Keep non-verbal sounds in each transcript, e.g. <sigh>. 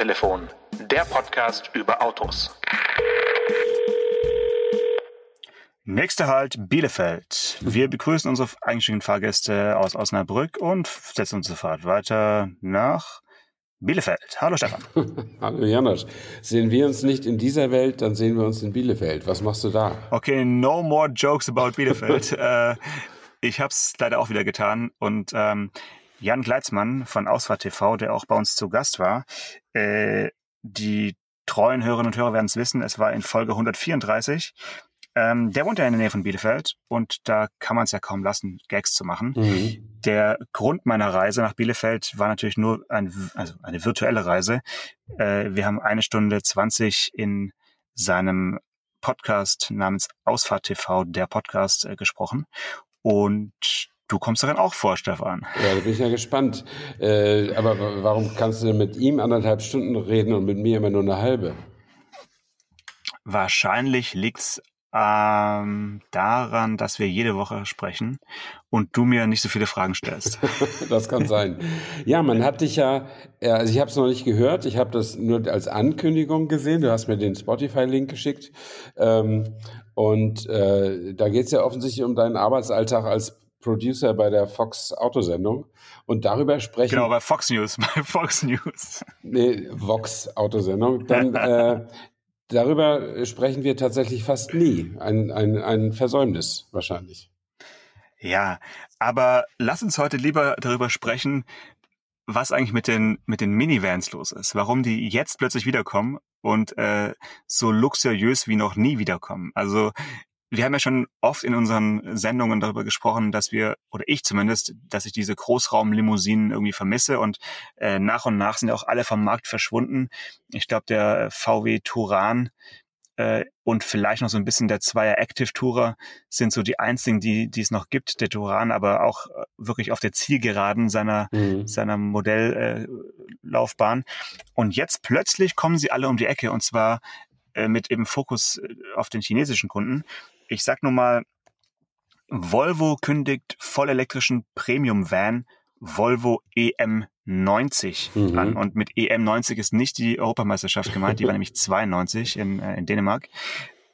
Autotelefon, der Podcast über Autos. Nächster Halt Bielefeld. Wir begrüßen unsere eingestiegenen Fahrgäste aus Osnabrück und setzen uns sofort weiter nach Bielefeld. Hallo Stefan. <laughs> Hallo Janosch. Sehen wir uns nicht in dieser Welt, dann sehen wir uns in Bielefeld. Was machst du da? Okay, no more jokes about Bielefeld. <laughs> äh, ich habe es leider auch wieder getan und ähm, Jan Gleitzmann von Ausfahrt TV, der auch bei uns zu Gast war, äh, die treuen Hörerinnen und Hörer werden es wissen, es war in Folge 134. Ähm, der wohnt ja in der Nähe von Bielefeld und da kann man es ja kaum lassen, Gags zu machen. Mhm. Der Grund meiner Reise nach Bielefeld war natürlich nur ein, also eine virtuelle Reise. Äh, wir haben eine Stunde zwanzig in seinem Podcast namens Ausfahrt TV, der Podcast, äh, gesprochen. Und du kommst darin auch vor, Stefan. Ja, da bin ich ja gespannt. Äh, aber warum kannst du denn mit ihm anderthalb Stunden reden und mit mir immer nur eine halbe? Wahrscheinlich liegt's ähm, daran, dass wir jede Woche sprechen und du mir nicht so viele Fragen stellst. <laughs> das kann sein. Ja, man hat dich ja, also ich habe es noch nicht gehört, ich habe das nur als Ankündigung gesehen. Du hast mir den Spotify-Link geschickt. Ähm, und äh, da geht es ja offensichtlich um deinen Arbeitsalltag als Producer bei der Fox Autosendung. Und darüber sprechen. Genau, bei Fox News, <laughs> bei Fox News. Nee, Vox Autosendung. Dann <laughs> äh, darüber sprechen wir tatsächlich fast nie. Ein, ein, ein Versäumnis wahrscheinlich. Ja, aber lass uns heute lieber darüber sprechen, was eigentlich mit den, mit den Minivans los ist. Warum die jetzt plötzlich wiederkommen und äh, so luxuriös wie noch nie wiederkommen. Also wir haben ja schon oft in unseren Sendungen darüber gesprochen, dass wir, oder ich zumindest, dass ich diese Großraumlimousinen irgendwie vermisse und äh, nach und nach sind auch alle vom Markt verschwunden. Ich glaube, der VW Turan äh, und vielleicht noch so ein bisschen der Zweier Active Tourer sind so die einzigen, die, die es noch gibt. Der Turan aber auch äh, wirklich auf der Zielgeraden seiner, mhm. seiner Modelllaufbahn. Äh, und jetzt plötzlich kommen sie alle um die Ecke und zwar äh, mit eben Fokus äh, auf den chinesischen Kunden. Ich sag nur mal, Volvo kündigt vollelektrischen Premium-Van Volvo EM90 mhm. an. Und mit EM90 ist nicht die Europameisterschaft gemeint, die war <laughs> nämlich 92 in, äh, in Dänemark.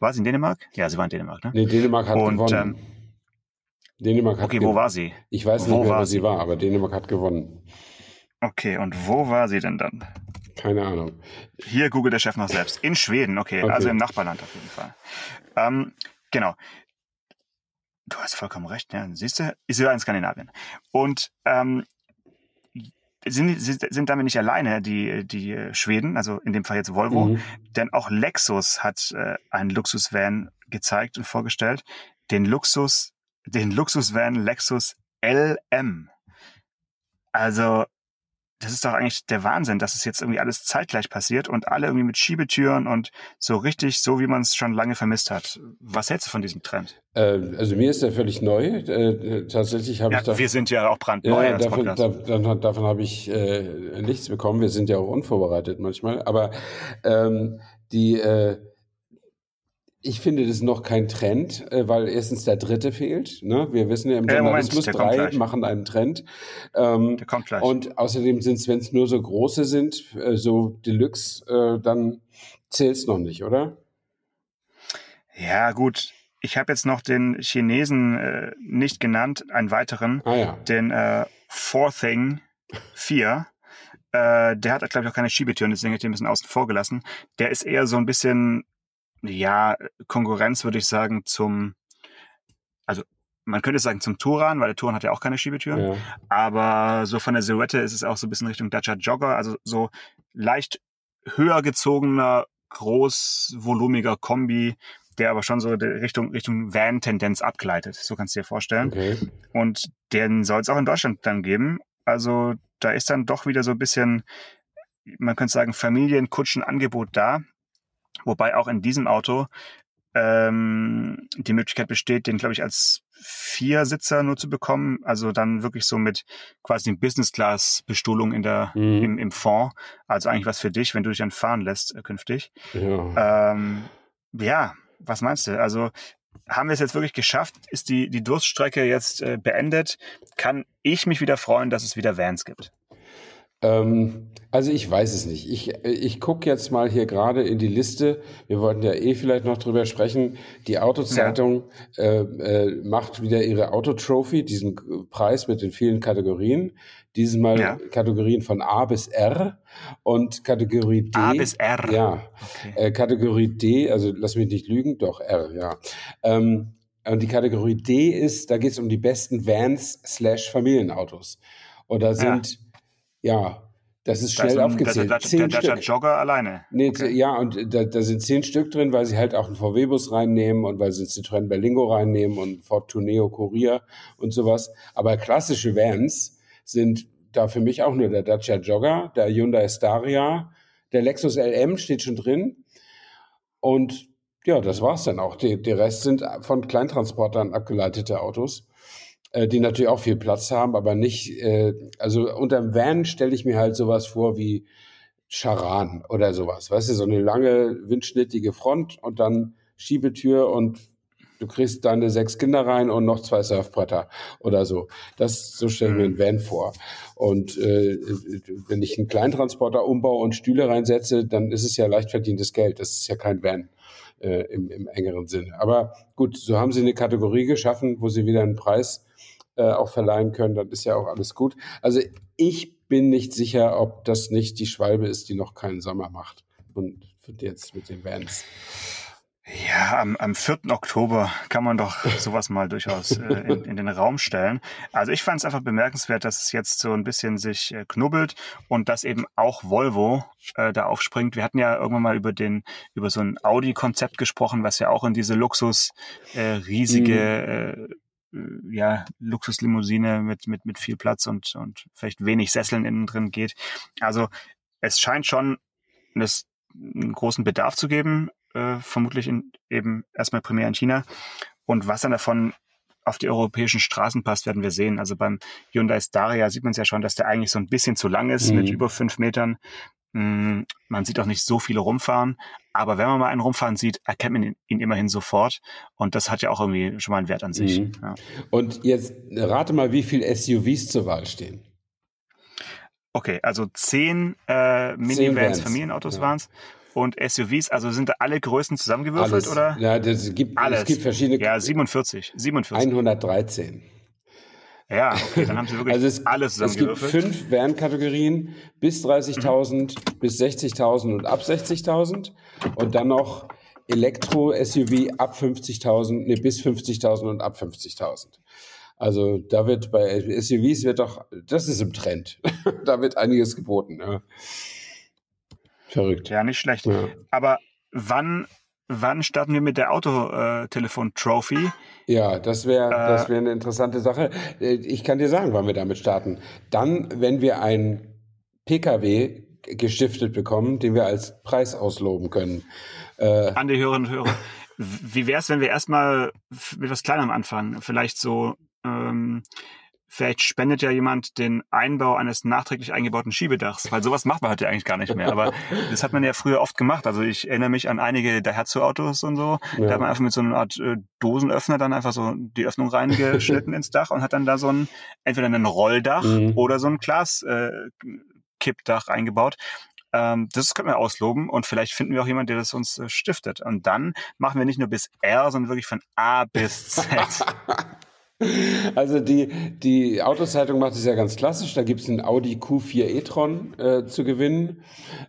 War sie in Dänemark? Ja, sie war in Dänemark, ne? Nee, Dänemark hat Und, gewonnen. Ähm, Dänemark hat okay, wo war sie? Ich weiß nicht wo mehr, wo sie war, aber Dänemark hat gewonnen. Okay, und wo war sie denn dann? Keine Ahnung. Hier googelt der Chef noch selbst. In Schweden, okay, okay. also im Nachbarland auf jeden Fall. Ähm, Genau. Du hast vollkommen recht, ja. Siehst du, ist ja in Skandinavien. Und ähm, sind, sind damit nicht alleine, die, die Schweden, also in dem Fall jetzt Volvo, mhm. denn auch Lexus hat äh, einen Luxusvan gezeigt und vorgestellt. Den Luxus, den Luxusvan Lexus LM. Also das ist doch eigentlich der Wahnsinn, dass es jetzt irgendwie alles zeitgleich passiert und alle irgendwie mit Schiebetüren und so richtig, so wie man es schon lange vermisst hat. Was hältst du von diesem Trend? Äh, also mir ist der völlig neu. Äh, tatsächlich habe ja, ich da, Wir sind ja auch brandneu. Ja, davon, da, davon, habe ich äh, nichts bekommen. Wir sind ja auch unvorbereitet manchmal. Aber ähm, die äh, ich finde, das ist noch kein Trend, äh, weil erstens der dritte fehlt. Ne? Wir wissen ja im äh, Journalismus, Moment, drei machen einen Trend. Ähm, der kommt gleich. Und außerdem sind es, wenn es nur so große sind, äh, so Deluxe, äh, dann zählt es noch nicht, oder? Ja, gut. Ich habe jetzt noch den Chinesen äh, nicht genannt, einen weiteren, ah, ja. den äh, Thing 4. Äh, der hat, glaube ich, auch keine Schiebetüren, deswegen habe ich den ein bisschen außen vor gelassen. Der ist eher so ein bisschen ja, Konkurrenz würde ich sagen zum, also man könnte sagen zum Touran, weil der Touran hat ja auch keine Schiebetüren. Ja. Aber so von der Silhouette ist es auch so ein bisschen Richtung Dacia Jogger, also so leicht höher gezogener, großvolumiger Kombi, der aber schon so Richtung, Richtung Van-Tendenz abgleitet. So kannst du dir vorstellen. Okay. Und den soll es auch in Deutschland dann geben. Also da ist dann doch wieder so ein bisschen, man könnte sagen, Familienkutschenangebot da. Wobei auch in diesem Auto ähm, die Möglichkeit besteht, den, glaube ich, als Viersitzer nur zu bekommen. Also dann wirklich so mit quasi Business-Class-Bestuhlung in der, mhm. im, im Fond. Also eigentlich was für dich, wenn du dich dann fahren lässt äh, künftig. Ja. Ähm, ja, was meinst du? Also haben wir es jetzt wirklich geschafft? Ist die, die Durststrecke jetzt äh, beendet? Kann ich mich wieder freuen, dass es wieder Vans gibt? Ähm, also ich weiß es nicht. Ich, ich gucke jetzt mal hier gerade in die Liste. Wir wollten ja eh vielleicht noch drüber sprechen. Die Autozeitung ja. äh, äh, macht wieder ihre Autotrophy, diesen Preis mit den vielen Kategorien. Dieses Mal ja. Kategorien von A bis R und Kategorie D. A bis R. Ja. Okay. Äh, Kategorie D, also lass mich nicht lügen, doch R, ja. Ähm, und die Kategorie D ist, da geht es um die besten Vans slash Familienautos. Und da sind, ja, ja das ist schnell da ist ein, aufgezählt. Der, der, der, der Jogger alleine. Nee, okay. Ja, und da, da, sind zehn Stück drin, weil sie halt auch einen VW-Bus reinnehmen und weil sie einen Citroën Berlingo reinnehmen und Ford Tourneo Courier und sowas. Aber klassische Vans sind da für mich auch nur der Dacia Jogger, der Hyundai Staria, der Lexus LM steht schon drin. Und ja, das war's dann auch. Die Rest sind von Kleintransportern abgeleitete Autos, äh, die natürlich auch viel Platz haben, aber nicht, äh, also unterm Van stelle ich mir halt sowas vor wie Charan oder sowas. Weißt du, so eine lange, windschnittige Front und dann Schiebetür und du kriegst deine sechs Kinder rein und noch zwei Surfbretter oder so. Das so stelle ich mir einen Van vor. Und äh, wenn ich einen Kleintransporter umbaue und Stühle reinsetze, dann ist es ja leicht verdientes Geld. Das ist ja kein Van äh, im, im engeren Sinne. Aber gut, so haben sie eine Kategorie geschaffen, wo sie wieder einen Preis äh, auch verleihen können. Dann ist ja auch alles gut. Also ich bin nicht sicher, ob das nicht die Schwalbe ist, die noch keinen Sommer macht. Und jetzt mit den Vans. Ja, am, am 4. Oktober kann man doch <laughs> sowas mal durchaus äh, in, in, den Raum stellen. Also ich fand es einfach bemerkenswert, dass es jetzt so ein bisschen sich äh, knubbelt und dass eben auch Volvo äh, da aufspringt. Wir hatten ja irgendwann mal über den über so ein Audi-Konzept gesprochen, was ja auch in diese Luxus äh, riesige mhm. äh, ja, Luxuslimousine mit, mit, mit viel Platz und, und vielleicht wenig Sesseln innen drin geht. Also es scheint schon das, einen großen Bedarf zu geben äh, vermutlich in, eben erstmal primär in China. Und was dann davon auf die europäischen Straßen passt, werden wir sehen. Also beim Hyundai Staria sieht man es ja schon, dass der eigentlich so ein bisschen zu lang ist mhm. mit über fünf Metern. Mm, man sieht auch nicht so viele rumfahren, aber wenn man mal einen rumfahren sieht, erkennt man ihn, ihn immerhin sofort. Und das hat ja auch irgendwie schon mal einen Wert an sich. Mhm. Ja. Und jetzt rate mal, wie viele SUVs zur Wahl stehen. Okay, also zehn äh, Minivans, Familienautos ja. waren es und SUVs, also sind da alle Größen zusammengewürfelt Alles. oder? Ja, das gibt, Alles. es gibt verschiedene. Ja, 47. 47. 113. Ja, okay, dann haben sie wirklich <laughs> also es, alles zusammengewürfelt. Es gibt fünf Van-Kategorien bis 30.000, mhm. bis 60.000 und ab 60.000 und dann noch Elektro-SUV ab 50.000, nee, bis 50.000 und ab 50.000. Also da wird bei SUVs wird doch, das ist im Trend. <laughs> da wird einiges geboten. Ja. Verrückt. Ja, nicht schlecht. Ja. Aber wann, wann starten wir mit der Autotelefon-Trophy? Ja, das wäre äh, das wäre eine interessante Sache. Äh, ich kann dir sagen, wann wir damit starten. Dann, wenn wir ein PKW gestiftet bekommen, den wir als Preis ausloben können. Äh, An die Hörerinnen und Hörer. Wie wäre es, wenn wir erstmal mit was Kleinem anfangen? Vielleicht so ähm, Vielleicht spendet ja jemand den Einbau eines nachträglich eingebauten Schiebedachs, weil sowas macht man heute eigentlich gar nicht mehr. Aber <laughs> das hat man ja früher oft gemacht. Also ich erinnere mich an einige Daihatsu-Autos und so. Ja. Da hat man einfach mit so einer Art äh, Dosenöffner dann einfach so die Öffnung reingeschnitten <laughs> ins Dach und hat dann da so ein, entweder ein Rolldach mhm. oder so ein Glas-Kippdach äh, eingebaut ähm, das können wir ausloben und vielleicht finden wir auch jemanden, der das uns äh, stiftet. Und dann machen wir nicht nur bis R, sondern wirklich von A bis Z. <laughs> Also die, die Autozeitung macht es ja ganz klassisch. Da gibt es einen Audi Q4 e-tron äh, zu gewinnen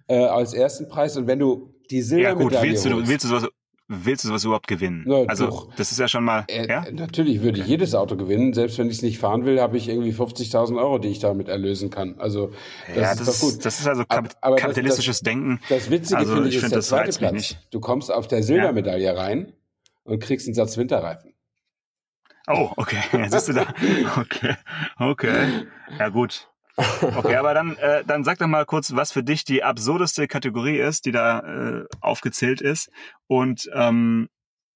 äh, als ersten Preis. Und wenn du die Silbermedaille ja, gut, willst du, willst du sowas, willst du sowas überhaupt gewinnen? Na, also doch. das ist ja schon mal. Äh, ja? Natürlich würde ich jedes Auto gewinnen. Selbst wenn ich es nicht fahren will, habe ich irgendwie 50.000 Euro, die ich damit erlösen kann. Also das ja, ist das doch gut. Das ist also kap aber kapitalistisches das, Denken. Das Witzige also, finde ich, ich ist der zweite Platz. Nicht. Du kommst auf der Silbermedaille ja. rein und kriegst einen Satz Winterreifen. Oh, okay. <laughs> Jetzt bist du da. Okay. Okay. Ja, gut. Okay, aber dann, äh, dann sag doch mal kurz, was für dich die absurdeste Kategorie ist, die da äh, aufgezählt ist. Und ähm,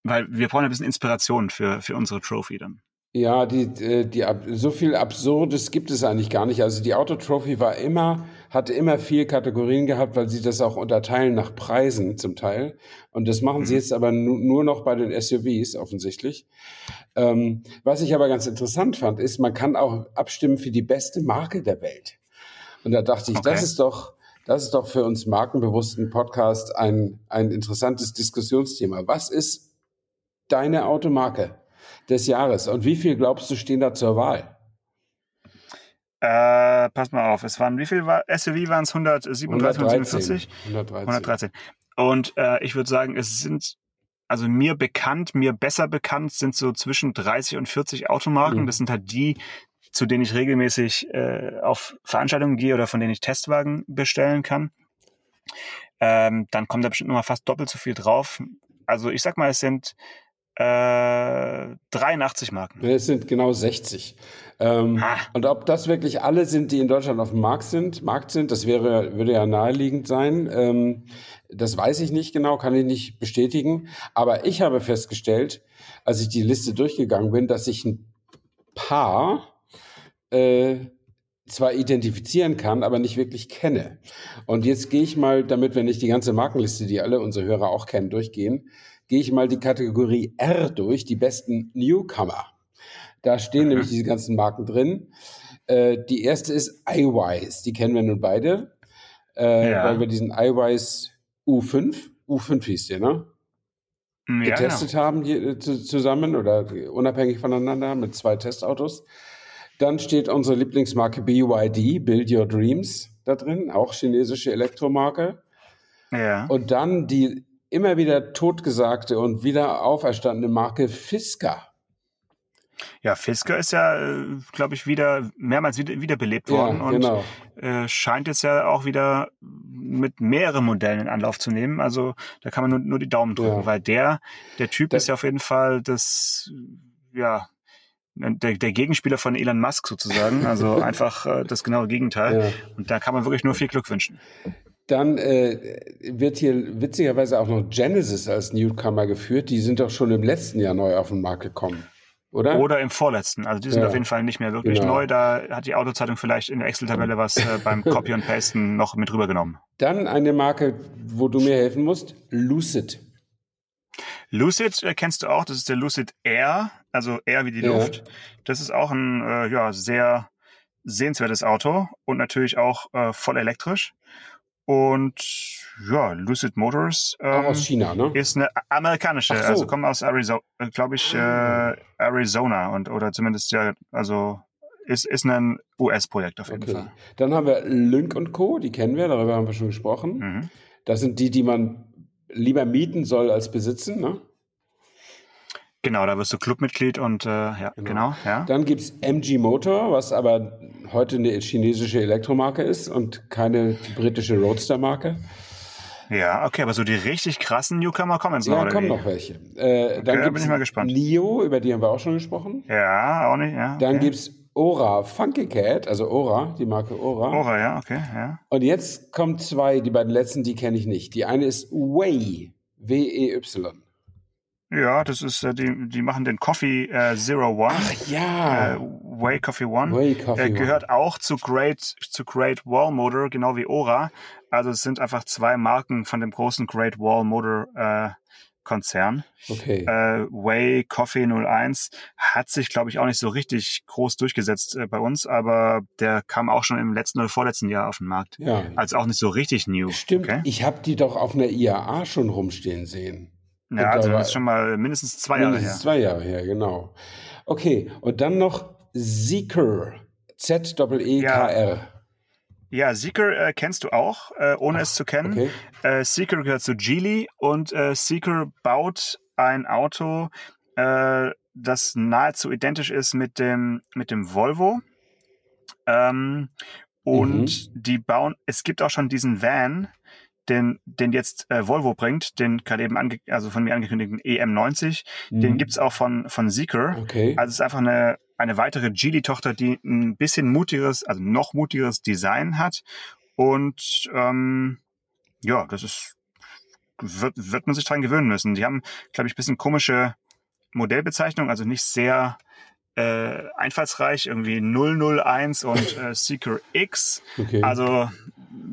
weil wir brauchen ein bisschen Inspiration für, für unsere Trophy dann. Ja, die, äh, die, so viel Absurdes gibt es eigentlich gar nicht. Also die Autotrophy war immer, hatte immer vier Kategorien gehabt, weil sie das auch unterteilen nach Preisen zum Teil. Und das machen sie mhm. jetzt aber nur noch bei den SUVs offensichtlich. Ähm, was ich aber ganz interessant fand, ist, man kann auch abstimmen für die beste Marke der Welt. Und da dachte ich, okay. das ist doch, das ist doch für uns markenbewussten Podcast ein, ein interessantes Diskussionsthema. Was ist deine Automarke des Jahres und wie viel glaubst du stehen da zur Wahl? Äh, pass mal auf, es waren, wie viel war, SUV waren es? 137, 147? 113. 113. Und äh, ich würde sagen, es sind, also mir bekannt, mir besser bekannt sind so zwischen 30 und 40 Automarken. Mhm. Das sind halt die, zu denen ich regelmäßig äh, auf Veranstaltungen gehe oder von denen ich Testwagen bestellen kann. Ähm, dann kommt da bestimmt nochmal fast doppelt so viel drauf. Also ich sag mal, es sind äh, 83 Marken. Es sind genau 60. Ähm, ah. Und ob das wirklich alle sind, die in Deutschland auf dem Markt sind, Markt sind, das wäre, würde ja naheliegend sein. Ähm, das weiß ich nicht genau, kann ich nicht bestätigen. Aber ich habe festgestellt, als ich die Liste durchgegangen bin, dass ich ein paar äh, zwar identifizieren kann, aber nicht wirklich kenne. Und jetzt gehe ich mal, damit wir nicht die ganze Markenliste, die alle unsere Hörer auch kennen, durchgehen, gehe ich mal die Kategorie R durch, die besten Newcomer. Da stehen mhm. nämlich diese ganzen Marken drin. Äh, die erste ist iWise, die kennen wir nun beide, äh, ja. weil wir diesen iWise U5, U5 hieß der, ne? Ja, getestet genau. haben hier, zusammen oder unabhängig voneinander mit zwei Testautos. Dann steht unsere Lieblingsmarke BYD, Build Your Dreams, da drin, auch chinesische Elektromarke. Ja. Und dann die immer wieder totgesagte und wieder auferstandene Marke Fisker. Ja, Fisker ist ja, äh, glaube ich, wieder mehrmals wieder, wiederbelebt worden ja, genau. und äh, scheint jetzt ja auch wieder mit mehreren Modellen in Anlauf zu nehmen. Also da kann man nur, nur die Daumen drücken, ja. weil der, der Typ das ist ja auf jeden Fall das, ja, der, der Gegenspieler von Elon Musk sozusagen. Also <laughs> einfach äh, das genaue Gegenteil. Ja. Und da kann man wirklich nur viel Glück wünschen. Dann äh, wird hier witzigerweise auch noch Genesis als Newcomer geführt. Die sind doch schon im letzten Jahr neu auf den Markt gekommen. Oder? Oder im vorletzten. Also die sind ja. auf jeden Fall nicht mehr wirklich genau. neu. Da hat die Autozeitung vielleicht in der Excel-Tabelle was äh, beim <laughs> Copy und Pasten noch mit rübergenommen. Dann eine Marke, wo du mir helfen musst, Lucid. Lucid äh, kennst du auch, das ist der Lucid Air, also Air wie die ja. Luft. Das ist auch ein äh, ja, sehr sehenswertes Auto und natürlich auch äh, voll elektrisch. Und ja, Lucid Motors ähm, aus China, ne? ist eine amerikanische, so. also kommen aus Arizona, glaube ich, äh, Arizona und oder zumindest ja, also ist, ist ein US-Projekt auf jeden okay. Fall. Dann haben wir Lynk und Co., die kennen wir, darüber haben wir schon gesprochen. Mhm. Das sind die, die man lieber mieten soll als besitzen, ne? Genau, da wirst du Clubmitglied und äh, ja, genau. genau ja. Dann gibt es MG Motor, was aber heute eine chinesische Elektromarke ist und keine britische Roadster-Marke. Ja, okay, aber so die richtig krassen Newcomer kommen jetzt noch, Ja, kommen noch welche. Äh, okay, dann da bin ich mal gespannt. Nio, über die haben wir auch schon gesprochen. Ja, auch nicht, ja. Okay. Dann gibt es Ora Funky Cat, also Ora, die Marke Ora. Ora, ja, okay, ja. Und jetzt kommen zwei, die beiden letzten, die kenne ich nicht. Die eine ist Way, W-E-Y. Ja, das ist, äh, die, die machen den Coffee äh, Zero One. Ach ja. Äh, Way Coffee One. Way Coffee äh, gehört One. auch zu Great, zu Great Wall Motor, genau wie Ora. Also es sind einfach zwei Marken von dem großen Great Wall Motor äh, Konzern. Okay. Äh, Way Coffee 01 hat sich, glaube ich, auch nicht so richtig groß durchgesetzt äh, bei uns, aber der kam auch schon im letzten oder vorletzten Jahr auf den Markt. Ja. Also auch nicht so richtig new. Stimmt. Okay? Ich habe die doch auf einer IAA schon rumstehen sehen. Ja, also das ist schon mal mindestens zwei Jahre mindestens her. Zwei Jahre her, genau. Okay, und dann noch Zeekr. Z-E-E-K-R. Ja. Ja, Seeker äh, kennst du auch, äh, ohne Ach, es zu kennen. Okay. Äh, Seeker gehört zu Geely und äh, Seeker baut ein Auto, äh, das nahezu identisch ist mit dem, mit dem Volvo. Ähm, und mhm. die bauen, es gibt auch schon diesen Van, den, den jetzt äh, Volvo bringt, den gerade eben ange also von mir angekündigten EM90, mhm. den gibt's auch von, von Zeekr. Okay. Also es ist einfach eine, eine weitere Geely-Tochter, die ein bisschen mutigeres, also noch mutigeres Design hat. Und ähm, ja, das ist, wird, wird man sich dran gewöhnen müssen. Die haben, glaube ich, bisschen komische Modellbezeichnung, also nicht sehr äh, einfallsreich, irgendwie 001 und äh, Seeker X. Okay. Also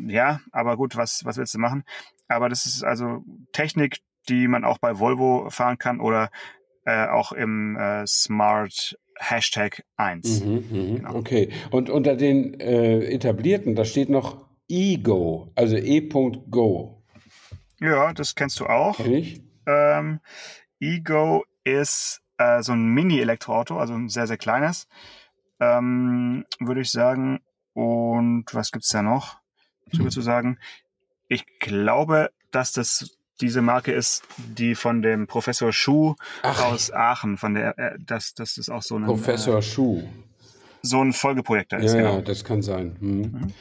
ja, aber gut, was, was willst du machen? Aber das ist also Technik, die man auch bei Volvo fahren kann oder äh, auch im äh, Smart Hashtag 1. Mhm, mh, genau. Okay. Und unter den äh, etablierten, da steht noch Ego, also e.go. Ja, das kennst du auch. Kenn ich. Ähm, Ego ist äh, so ein Mini-Elektroauto, also ein sehr, sehr kleines, ähm, würde ich sagen. Und was gibt's da noch hm. zu sagen? Ich glaube, dass das diese Marke ist, die von dem Professor Schuh Ach. aus Aachen, von der, äh, das, das ist auch so ein Professor äh, Schuh. So ein Folgeprojekt da ist. Ja, genau. das kann sein. Hm. Mhm.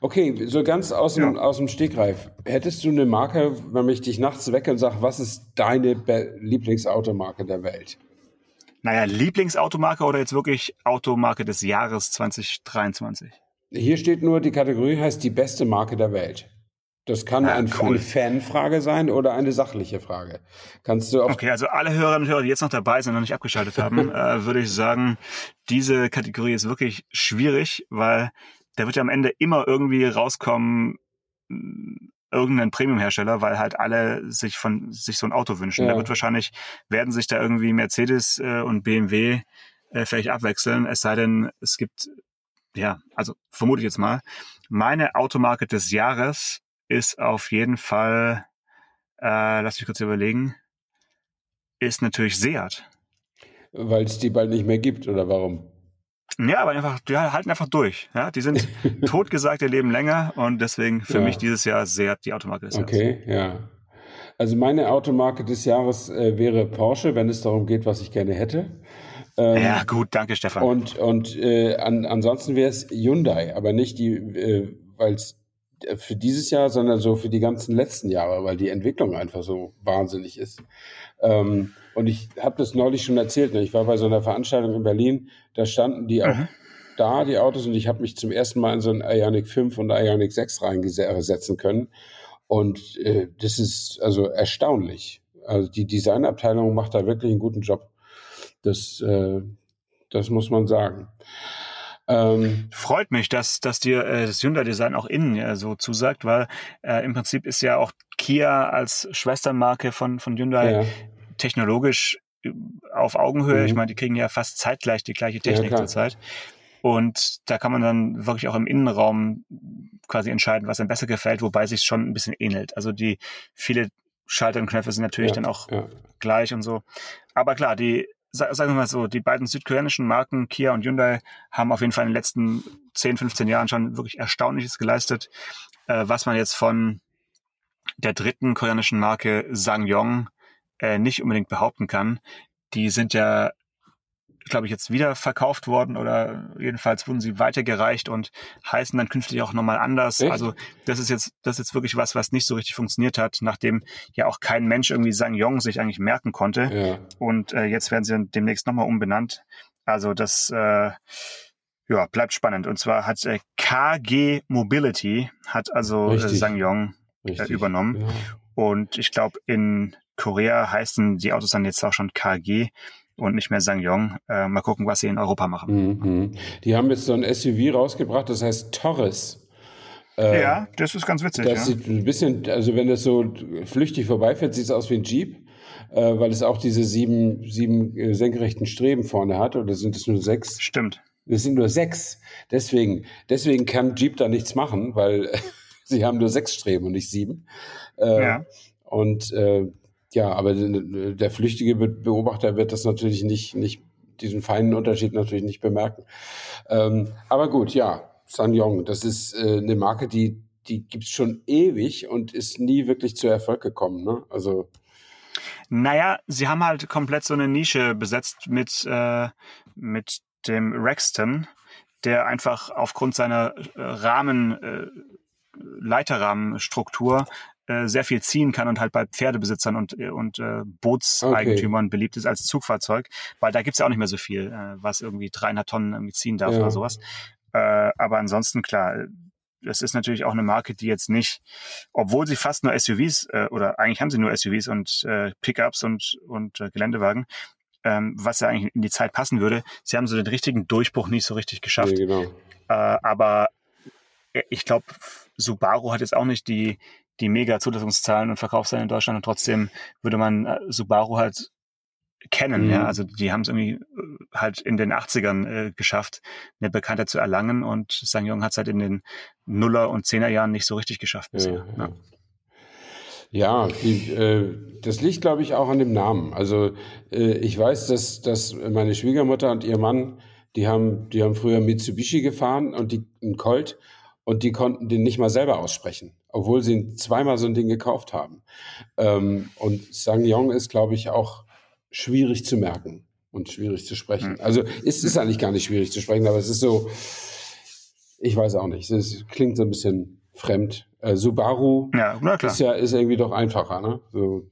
Okay, so ganz aus dem, ja. aus dem Stegreif. Hättest du eine Marke, wenn ich dich nachts wecke und sage, was ist deine Be Lieblingsautomarke der Welt? Naja, Lieblingsautomarke oder jetzt wirklich Automarke des Jahres 2023? Hier steht nur, die Kategorie heißt die beste Marke der Welt. Das kann ah, ein, cool. eine Fanfrage sein oder eine sachliche Frage. Kannst du Okay, also alle Hörerinnen und Hörer, die jetzt noch dabei sind und noch nicht abgeschaltet haben, <laughs> äh, würde ich sagen, diese Kategorie ist wirklich schwierig, weil da wird ja am Ende immer irgendwie rauskommen, mm, irgendein Premium-Hersteller, weil halt alle sich von sich so ein Auto wünschen. Ja. Da wird wahrscheinlich, werden sich da irgendwie Mercedes äh, und BMW äh, vielleicht abwechseln, es sei denn, es gibt, ja, also vermute ich jetzt mal, meine Automarke des Jahres ist auf jeden Fall, äh, lass mich kurz überlegen, ist natürlich Seat. Weil es die bald nicht mehr gibt, oder warum? Ja, aber einfach, die halten einfach durch. Ja, die sind <laughs> totgesagt, ihr Leben länger und deswegen für ja. mich dieses Jahr Seat die Automarke des Jahres. Okay, ja. Also meine Automarke des Jahres äh, wäre Porsche, wenn es darum geht, was ich gerne hätte. Ähm, ja, gut, danke Stefan. Und, und äh, an, ansonsten wäre es Hyundai, aber nicht die, äh, weil es äh, für dieses Jahr, sondern so für die ganzen letzten Jahre, weil die Entwicklung einfach so wahnsinnig ist. Ähm, und ich habe das neulich schon erzählt. Ne? Ich war bei so einer Veranstaltung in Berlin, da standen die auch mhm. da, die Autos, und ich habe mich zum ersten Mal in so ein Ionic 5 und Ionic 6 reinsetzen können. Und äh, das ist also erstaunlich. Also die Designabteilung macht da wirklich einen guten Job. Das, äh, das muss man sagen. Ähm, Freut mich, dass, dass dir äh, das Hyundai-Design auch innen ja so zusagt, weil äh, im Prinzip ist ja auch Kia als Schwestermarke von, von Hyundai ja. technologisch äh, auf Augenhöhe. Mhm. Ich meine, die kriegen ja fast zeitgleich die gleiche Technik ja, zurzeit. Und da kann man dann wirklich auch im Innenraum quasi entscheiden, was einem besser gefällt, wobei sich schon ein bisschen ähnelt. Also die viele Schalter und Knöpfe sind natürlich ja, dann auch gleich und so. Aber klar, die sagen wir mal so, die beiden südkoreanischen Marken Kia und Hyundai haben auf jeden Fall in den letzten 10, 15 Jahren schon wirklich Erstaunliches geleistet, äh, was man jetzt von der dritten koreanischen Marke Sangyong äh, nicht unbedingt behaupten kann. Die sind ja glaube ich, jetzt wieder verkauft worden oder jedenfalls wurden sie weitergereicht und heißen dann künftig auch nochmal anders. Echt? Also das ist jetzt, das ist jetzt wirklich was, was nicht so richtig funktioniert hat, nachdem ja auch kein Mensch irgendwie Sang Yong sich eigentlich merken konnte. Ja. Und äh, jetzt werden sie dann demnächst nochmal umbenannt. Also das äh, ja, bleibt spannend. Und zwar hat äh, KG Mobility hat also äh, Sang Yong äh, übernommen. Ja. Und ich glaube, in Korea heißen die Autos dann jetzt auch schon KG und nicht mehr Sangyong. Äh, mal gucken, was sie in Europa machen. Mhm. Die haben jetzt so ein SUV rausgebracht, das heißt Torres. Äh, ja, das ist ganz witzig. Das ja. sieht ein bisschen, also wenn das so flüchtig vorbeifährt, sieht es aus wie ein Jeep, äh, weil es auch diese sieben, sieben äh, senkrechten Streben vorne hat. Oder sind es nur sechs? Stimmt. Es sind nur sechs. Deswegen, deswegen kann Jeep da nichts machen, weil <laughs> sie haben nur sechs Streben und nicht sieben. Äh, ja. Und äh, ja, aber der flüchtige Beobachter wird das natürlich nicht, nicht diesen feinen Unterschied natürlich nicht bemerken. Ähm, aber gut, ja, Sanyong, das ist äh, eine Marke, die, die gibt's schon ewig und ist nie wirklich zu Erfolg gekommen. Ne? Also naja, sie haben halt komplett so eine Nische besetzt mit, äh, mit dem Rexton, der einfach aufgrund seiner äh, Rahmen, äh, Leiterrahmenstruktur äh, sehr viel ziehen kann und halt bei Pferdebesitzern und, äh, und äh, Bootseigentümern okay. beliebt ist als Zugfahrzeug, weil da gibt's ja auch nicht mehr so viel, äh, was irgendwie dreieinhalb Tonnen irgendwie ziehen darf ja. oder sowas. Äh, aber ansonsten, klar, das ist natürlich auch eine Marke, die jetzt nicht, obwohl sie fast nur SUVs äh, oder eigentlich haben sie nur SUVs und äh, Pickups und, und äh, Geländewagen, ähm, was ja eigentlich in die Zeit passen würde. Sie haben so den richtigen Durchbruch nicht so richtig geschafft. Ja, genau. äh, aber ich glaube, Subaru hat jetzt auch nicht die, die mega Zulassungszahlen und Verkaufszahlen in Deutschland und trotzdem würde man äh, Subaru halt kennen. Mhm. Ja, also die haben es irgendwie äh, halt in den 80ern äh, geschafft, eine Bekanntheit zu erlangen und Sang-Yong hat es halt in den Nuller- und Zehner-Jahren nicht so richtig geschafft bisher. Ja, ja. ja die, äh, das liegt, glaube ich, auch an dem Namen. Also äh, ich weiß, dass, dass meine Schwiegermutter und ihr Mann, die haben, die haben früher Mitsubishi gefahren und die, einen Colt und die konnten den nicht mal selber aussprechen, obwohl sie zweimal so ein Ding gekauft haben. Ähm, und Sang-Yong ist, glaube ich, auch schwierig zu merken und schwierig zu sprechen. Also ist es eigentlich gar nicht schwierig zu sprechen, aber es ist so, ich weiß auch nicht, es klingt so ein bisschen fremd. Äh, Subaru ja, ist ja ist irgendwie doch einfacher, ne? So,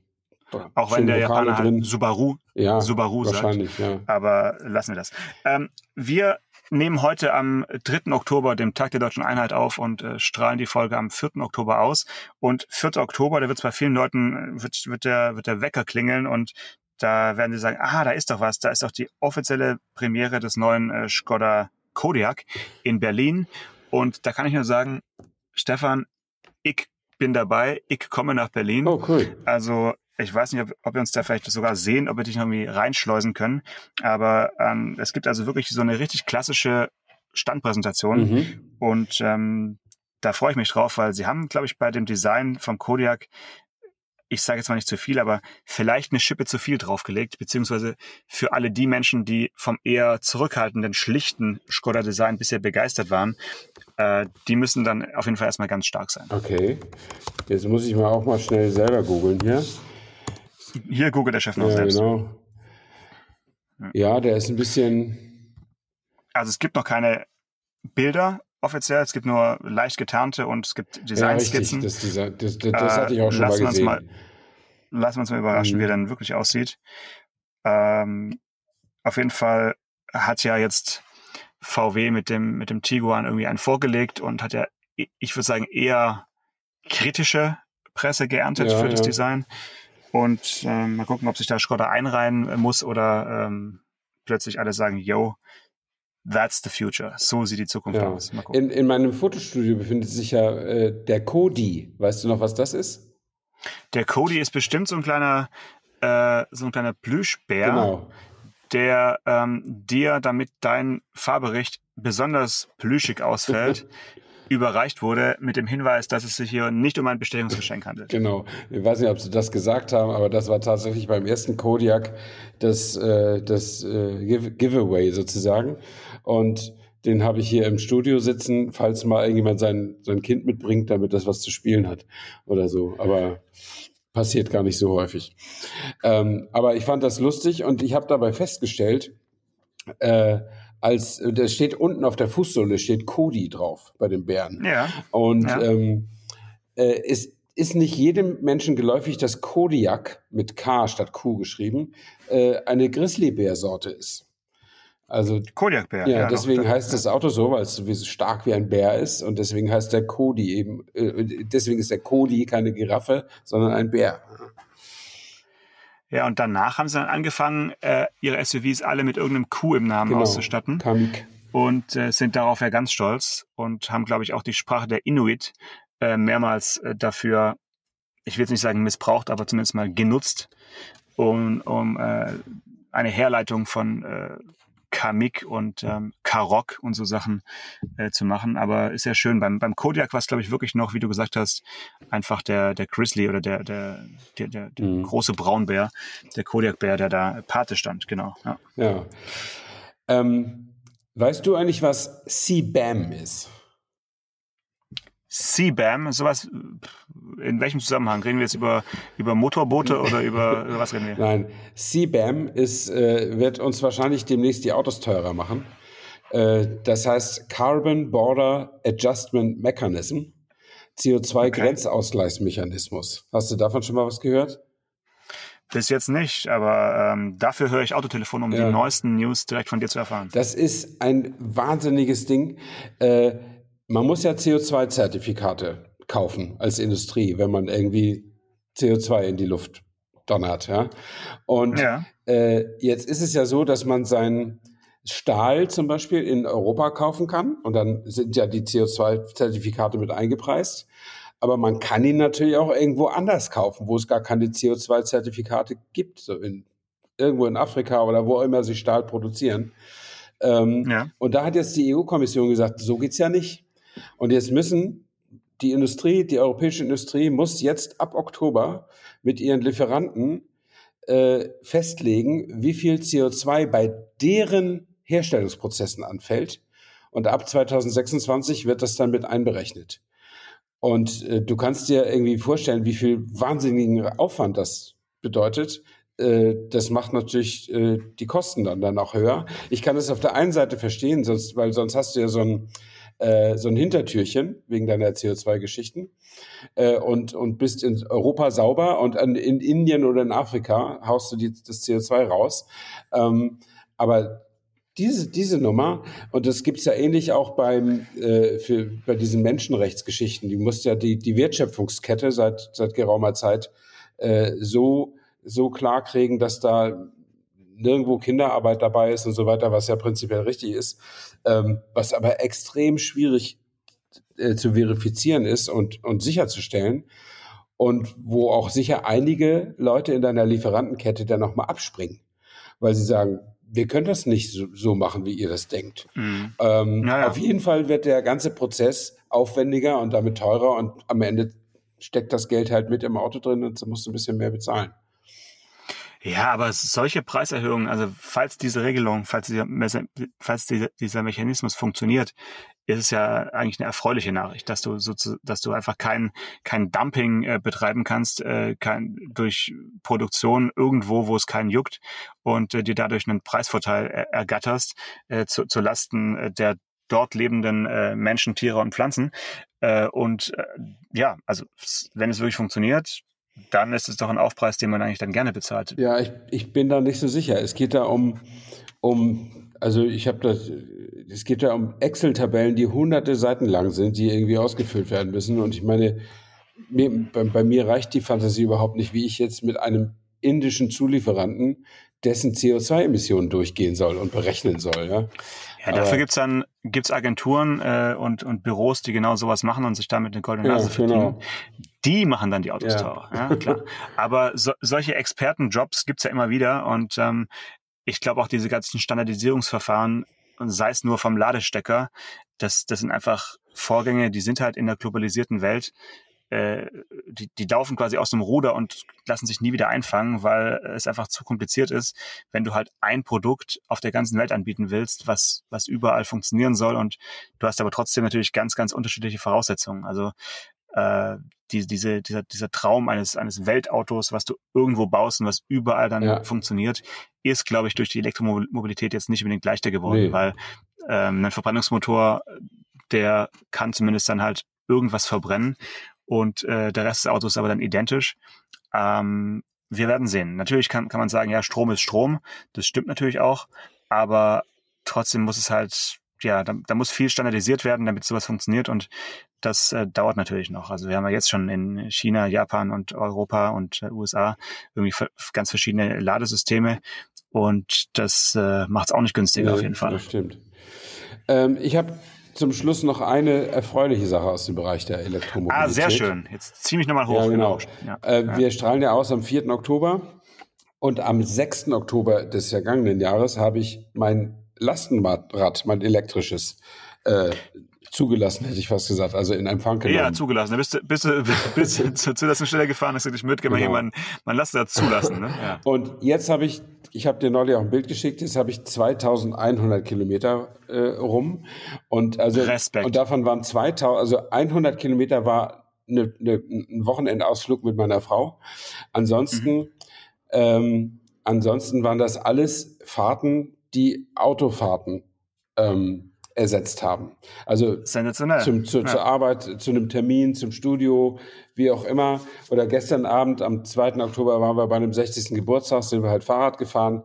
auch wenn der Japaner halt Subaru, ja, Subaru wahrscheinlich, sagt. Ja. Aber lassen wir das. Ähm, wir nehmen heute am 3. Oktober, dem Tag der Deutschen Einheit, auf und äh, strahlen die Folge am 4. Oktober aus. Und 4. Oktober, da wird es bei vielen Leuten, äh, wird, wird, der, wird der Wecker klingeln und da werden sie sagen, ah, da ist doch was, da ist doch die offizielle Premiere des neuen äh, Skoda Kodiak in Berlin. Und da kann ich nur sagen, Stefan, ich bin dabei, ich komme nach Berlin. Oh, cool. Also ich weiß nicht, ob, ob wir uns da vielleicht sogar sehen, ob wir dich irgendwie reinschleusen können. Aber ähm, es gibt also wirklich so eine richtig klassische Standpräsentation. Mhm. Und ähm, da freue ich mich drauf, weil sie haben, glaube ich, bei dem Design vom Kodiak ich sage jetzt mal nicht zu viel, aber vielleicht eine Schippe zu viel draufgelegt, beziehungsweise für alle die Menschen, die vom eher zurückhaltenden, schlichten Skoda-Design bisher begeistert waren, äh, die müssen dann auf jeden Fall erstmal ganz stark sein. Okay, jetzt muss ich mal auch mal schnell selber googeln hier. Hier googelt der Chef noch ja, selbst. Genau. Ja, der ist ein bisschen. Also es gibt noch keine Bilder offiziell. Es gibt nur leicht geternte und es gibt Designskizzen. Ja, das, das, das, das, hatte ich auch schon lassen mal gesehen. Mal, lassen wir uns mal überraschen, mhm. wie er dann wirklich aussieht. Ähm, auf jeden Fall hat ja jetzt VW mit dem, mit dem Tiguan irgendwie einen vorgelegt und hat ja, ich würde sagen, eher kritische Presse geerntet ja, für das ja. Design. Und ähm, mal gucken, ob sich da Skoda einreihen muss oder ähm, plötzlich alle sagen, yo, That's the future. So sieht die Zukunft ja. aus. In, in meinem Fotostudio befindet sich ja äh, der Kodi. Weißt du noch, was das ist? Der Kodi ist bestimmt so ein kleiner, äh, so ein kleiner Plüschbär, genau. der ähm, dir, damit dein Fahrbericht besonders plüschig ausfällt, <laughs> überreicht wurde mit dem Hinweis, dass es sich hier nicht um ein Bestellungsgeschenk handelt. Genau. Ich weiß nicht, ob Sie das gesagt haben, aber das war tatsächlich beim ersten Kodiak das, äh, das äh, Giveaway sozusagen. Und den habe ich hier im Studio sitzen, falls mal irgendjemand sein, sein Kind mitbringt, damit das was zu spielen hat oder so. Aber passiert gar nicht so häufig. Ähm, aber ich fand das lustig und ich habe dabei festgestellt, äh, als da steht unten auf der Fußsohle steht Kodi drauf bei den Bären. Ja. Und ja. Ähm, äh, ist, ist nicht jedem Menschen geläufig, dass Kodiak mit K statt Q geschrieben äh, eine Grizzlybärsorte ist. Also Kodiakbär. Ja, ja deswegen doch, heißt das Auto so, weil es so stark wie ein Bär ist und deswegen heißt der Kodi eben. Äh, deswegen ist der Kodi keine Giraffe, sondern ein Bär. Ja, und danach haben sie dann angefangen, äh, ihre SUVs alle mit irgendeinem Q im Namen genau. auszustatten. Kamik. Und äh, sind darauf ja ganz stolz und haben, glaube ich, auch die Sprache der Inuit äh, mehrmals äh, dafür, ich will jetzt nicht sagen missbraucht, aber zumindest mal genutzt, um, um äh, eine Herleitung von äh, Kamik und ähm, Karok und so Sachen äh, zu machen. Aber ist ja schön. Beim, beim Kodiak war es, glaube ich, wirklich noch, wie du gesagt hast, einfach der, der Grizzly oder der, der, der, der, der mhm. große Braunbär, der Kodiakbär, der da Pate stand, genau. Ja. ja. Ähm, weißt du eigentlich, was CBAM ist? CBAM, sowas, in welchem Zusammenhang? Reden wir jetzt über, über Motorboote oder <laughs> über, über was reden wir? Nein, CBAM ist, äh, wird uns wahrscheinlich demnächst die Autos teurer machen. Äh, das heißt Carbon Border Adjustment Mechanism, CO2-Grenzausgleichsmechanismus. Okay. Hast du davon schon mal was gehört? Bis jetzt nicht, aber ähm, dafür höre ich Autotelefon, um ja. die neuesten News direkt von dir zu erfahren. Das ist ein wahnsinniges Ding. Äh, man muss ja CO2-Zertifikate kaufen als Industrie, wenn man irgendwie CO2 in die Luft donnert. Ja? Und ja. Äh, jetzt ist es ja so, dass man seinen Stahl zum Beispiel in Europa kaufen kann und dann sind ja die CO2-Zertifikate mit eingepreist. Aber man kann ihn natürlich auch irgendwo anders kaufen, wo es gar keine CO2-Zertifikate gibt, so in irgendwo in Afrika oder wo immer sie Stahl produzieren. Ähm, ja. Und da hat jetzt die EU-Kommission gesagt, so geht's ja nicht. Und jetzt müssen die Industrie, die europäische Industrie muss jetzt ab Oktober mit ihren Lieferanten äh, festlegen, wie viel CO2 bei deren Herstellungsprozessen anfällt. Und ab 2026 wird das dann mit einberechnet. Und äh, du kannst dir irgendwie vorstellen, wie viel wahnsinnigen Aufwand das bedeutet. Äh, das macht natürlich äh, die Kosten dann, dann auch höher. Ich kann es auf der einen Seite verstehen, sonst, weil sonst hast du ja so ein, äh, so ein Hintertürchen wegen deiner CO2-Geschichten äh, und, und bist in Europa sauber und in, in Indien oder in Afrika haust du die, das CO2 raus. Ähm, aber diese, diese Nummer, und das gibt's ja ähnlich auch beim, äh, für, bei diesen Menschenrechtsgeschichten, die muss ja die, die Wertschöpfungskette seit, seit geraumer Zeit äh, so, so klar kriegen, dass da nirgendwo Kinderarbeit dabei ist und so weiter, was ja prinzipiell richtig ist, ähm, was aber extrem schwierig äh, zu verifizieren ist und, und sicherzustellen und wo auch sicher einige Leute in deiner Lieferantenkette dann nochmal abspringen, weil sie sagen, wir können das nicht so, so machen, wie ihr das denkt. Mhm. Ähm, naja. Auf jeden Fall wird der ganze Prozess aufwendiger und damit teurer und am Ende steckt das Geld halt mit im Auto drin und so musst du ein bisschen mehr bezahlen. Ja, aber solche Preiserhöhungen, also falls diese Regelung, falls dieser, falls dieser Mechanismus funktioniert, ist es ja eigentlich eine erfreuliche Nachricht, dass du so, dass du einfach kein kein Dumping äh, betreiben kannst, äh, kein, durch Produktion irgendwo, wo es keinen juckt und äh, dir dadurch einen Preisvorteil er, ergatterst äh, zu, zu Lasten äh, der dort lebenden äh, Menschen, Tiere und Pflanzen. Äh, und äh, ja, also wenn es wirklich funktioniert, dann ist es doch ein Aufpreis, den man eigentlich dann gerne bezahlt. Ja, ich, ich bin da nicht so sicher. Es geht da um, um also ich habe das, es geht da um Excel-Tabellen, die hunderte Seiten lang sind, die irgendwie ausgefüllt werden müssen. Und ich meine, mir, bei, bei mir reicht die Fantasie überhaupt nicht, wie ich jetzt mit einem indischen Zulieferanten dessen CO2-Emissionen durchgehen soll und berechnen soll. Ja, ja dafür gibt's dann gibt's Agenturen äh, und, und Büros, die genau sowas machen und sich damit eine goldene Nase ja, verdienen. Genau. Die machen dann die Autos ja. teurer. Ja, klar. <laughs> Aber so, solche Expertenjobs gibt's ja immer wieder und ähm, ich glaube auch diese ganzen Standardisierungsverfahren, sei es nur vom Ladestecker, das, das sind einfach Vorgänge, die sind halt in der globalisierten Welt äh, die, die laufen quasi aus dem Ruder und lassen sich nie wieder einfangen, weil es einfach zu kompliziert ist, wenn du halt ein Produkt auf der ganzen Welt anbieten willst, was, was überall funktionieren soll und du hast aber trotzdem natürlich ganz, ganz unterschiedliche Voraussetzungen. Also äh, die, diese, dieser, dieser Traum eines, eines Weltautos, was du irgendwo baust und was überall dann ja. funktioniert, ist, glaube ich, durch die Elektromobilität jetzt nicht unbedingt leichter geworden, nee. weil ähm, ein Verbrennungsmotor, der kann zumindest dann halt irgendwas verbrennen und äh, der Rest des Autos ist aber dann identisch. Ähm, wir werden sehen. Natürlich kann, kann man sagen, ja, Strom ist Strom. Das stimmt natürlich auch. Aber trotzdem muss es halt, ja, da, da muss viel standardisiert werden, damit sowas funktioniert. Und das äh, dauert natürlich noch. Also wir haben ja jetzt schon in China, Japan und Europa und äh, USA irgendwie ganz verschiedene Ladesysteme. Und das äh, macht es auch nicht günstiger nee, auf jeden Fall. Das stimmt. Ähm, ich habe zum Schluss noch eine erfreuliche Sache aus dem Bereich der Elektromobilität. Ah, sehr schön. Jetzt zieh mich nochmal hoch. Ja, genau. Ja. Äh, wir strahlen ja aus am 4. Oktober und am 6. Oktober des vergangenen Jahres habe ich mein Lastenrad, mein elektrisches, äh, zugelassen, hätte ich fast gesagt, also in Empfang genommen. Ja, zugelassen. Da bist du, bist du, <laughs> bist du zur Zulassungsstelle gefahren, hast du dich mitgemacht, genau. man, man lässt das zulassen. Ne? Ja. Und jetzt habe ich, ich habe dir neulich auch ein Bild geschickt, jetzt habe ich 2100 Kilometer äh, rum und also Respekt. und davon waren 2000, also 100 Kilometer war eine, eine, ein Wochenendausflug mit meiner Frau. Ansonsten, mhm. ähm, ansonsten waren das alles Fahrten, die Autofahrten ähm, ersetzt haben. Also Sensationell. Zum, zu, ja. zur Arbeit, zu einem Termin, zum Studio, wie auch immer. Oder gestern Abend, am 2. Oktober, waren wir bei einem 60. Geburtstag, sind wir halt Fahrrad gefahren,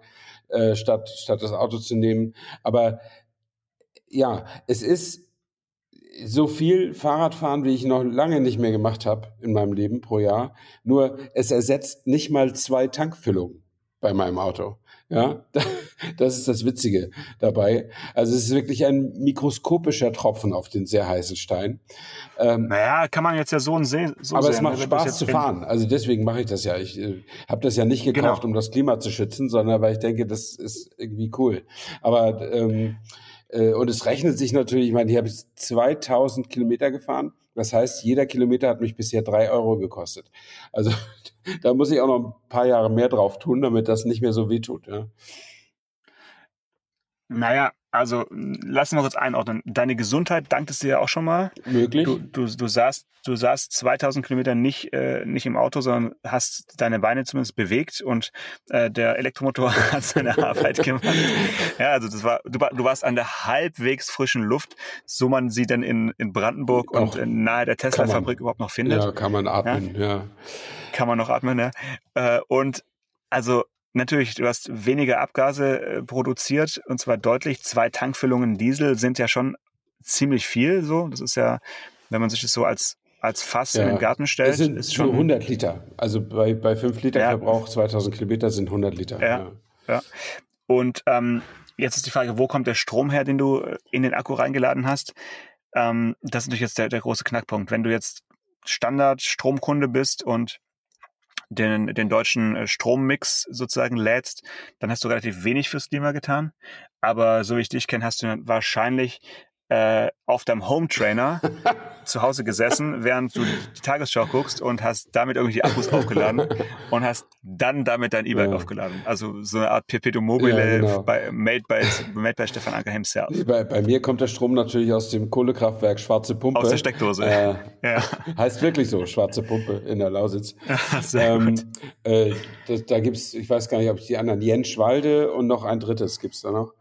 äh, statt, statt das Auto zu nehmen. Aber ja, es ist so viel Fahrradfahren, wie ich noch lange nicht mehr gemacht habe in meinem Leben pro Jahr. Nur es ersetzt nicht mal zwei Tankfüllungen bei meinem Auto. Ja, <laughs> das ist das Witzige dabei. Also es ist wirklich ein mikroskopischer Tropfen auf den sehr heißen Stein. Ähm, naja, kann man jetzt ja so, sehen. So aber sehen, es macht Spaß zu fahren. Also deswegen mache ich das ja. Ich äh, habe das ja nicht gekauft, genau. um das Klima zu schützen, sondern weil ich denke, das ist irgendwie cool. Aber ähm, äh, und es rechnet sich natürlich, ich meine, hier habe ich 2000 Kilometer gefahren. Das heißt, jeder Kilometer hat mich bisher drei Euro gekostet. Also <laughs> da muss ich auch noch ein paar Jahre mehr drauf tun, damit das nicht mehr so wehtut. Ja. Naja, also lassen wir kurz einordnen. Deine Gesundheit dankt es dir ja auch schon mal. Möglich. Du, du, du, saßt, du saßt 2000 Kilometer nicht, äh, nicht im Auto, sondern hast deine Beine zumindest bewegt und äh, der Elektromotor <laughs> hat seine Arbeit gemacht. Ja, also das war, du, du warst an der halbwegs frischen Luft, so man sie dann in, in Brandenburg Auch und nahe der Tesla-Fabrik überhaupt noch findet. Ja, kann man atmen, ja. ja. Kann man noch atmen, ja. Äh, und also Natürlich, du hast weniger Abgase äh, produziert und zwar deutlich. Zwei Tankfüllungen Diesel sind ja schon ziemlich viel. So, das ist ja, wenn man sich das so als als Fass ja, in den Garten stellt, es sind ist schon 100 Liter. Also bei bei 5 Liter ja. Verbrauch 2000 Kilometer sind 100 Liter. Ja, ja. Und ähm, jetzt ist die Frage, wo kommt der Strom her, den du äh, in den Akku reingeladen hast? Ähm, das ist natürlich jetzt der, der große Knackpunkt. Wenn du jetzt Standard-Stromkunde bist und den, den deutschen äh, Strommix sozusagen lädst, dann hast du relativ wenig fürs Klima getan. Aber so wie ich dich kenne, hast du wahrscheinlich äh, auf deinem Home Trainer <laughs> zu Hause gesessen, während du die Tagesschau guckst und hast damit irgendwie die Akkus <laughs> aufgeladen und hast dann damit dein E-Bike ja. aufgeladen. Also so eine Art Perpetuum mobile ja, genau. bei, made, by, made by Stefan Anker himself. Bei, bei, mir kommt der Strom natürlich aus dem Kohlekraftwerk Schwarze Pumpe. Aus der Steckdose. Äh, ja. Heißt wirklich so, Schwarze Pumpe in der Lausitz. <laughs> Sehr ähm, gut. Äh, da, da gibt's, ich weiß gar nicht, ob ich die anderen, Jens Walde und noch ein drittes gibt's da noch.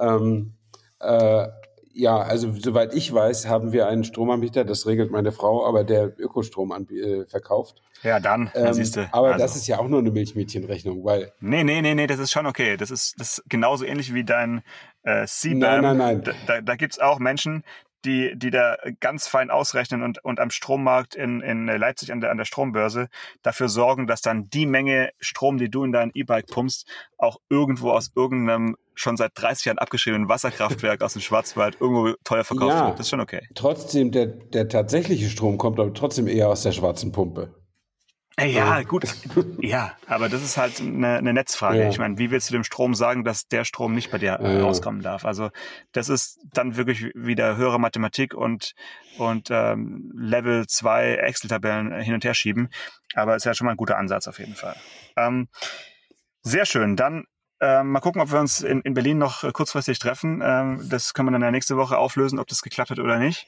Ähm, äh, ja, also soweit ich weiß, haben wir einen Stromanbieter, das regelt meine Frau, aber der Ökostrom äh, verkauft. Ja, dann, ähm, siehst du. Aber also. das ist ja auch nur eine Milchmädchenrechnung, weil. Nee, nee, nee, nee, das ist schon okay. Das ist, das ist genauso ähnlich wie dein äh, CBAM. Nein, nein, nein. Da, da, da gibt es auch Menschen, die, die da ganz fein ausrechnen und, und am Strommarkt in, in Leipzig an der, an der Strombörse dafür sorgen, dass dann die Menge Strom, die du in dein E-Bike pumpst, auch irgendwo aus irgendeinem schon seit 30 Jahren abgeschriebenen Wasserkraftwerk aus dem Schwarzwald irgendwo teuer verkauft ja, wird. Das ist schon okay. Trotzdem, der, der tatsächliche Strom kommt aber trotzdem eher aus der schwarzen Pumpe. Ja, gut. <laughs> Ja, aber das ist halt eine, eine Netzfrage. Ja. Ich meine, wie willst du dem Strom sagen, dass der Strom nicht bei dir ja. rauskommen darf? Also das ist dann wirklich wieder höhere Mathematik und, und ähm, Level 2 Excel-Tabellen hin und her schieben. Aber ist ja schon mal ein guter Ansatz auf jeden Fall. Ähm, sehr schön. Dann ähm, mal gucken, ob wir uns in, in Berlin noch kurzfristig treffen. Ähm, das können wir dann ja nächste Woche auflösen, ob das geklappt hat oder nicht.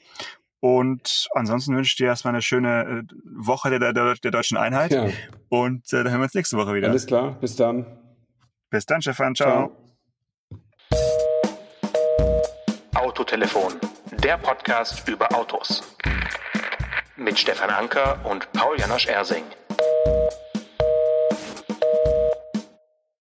Und ansonsten wünsche ich dir erstmal eine schöne äh, Woche der, der, der deutschen Einheit. Ja. Und äh, dann hören wir uns nächste Woche wieder. Alles klar, bis dann. Bis dann, Stefan. Ciao. Ciao. Autotelefon, der Podcast über Autos. Mit Stefan Anker und Paul Janosch Ersing.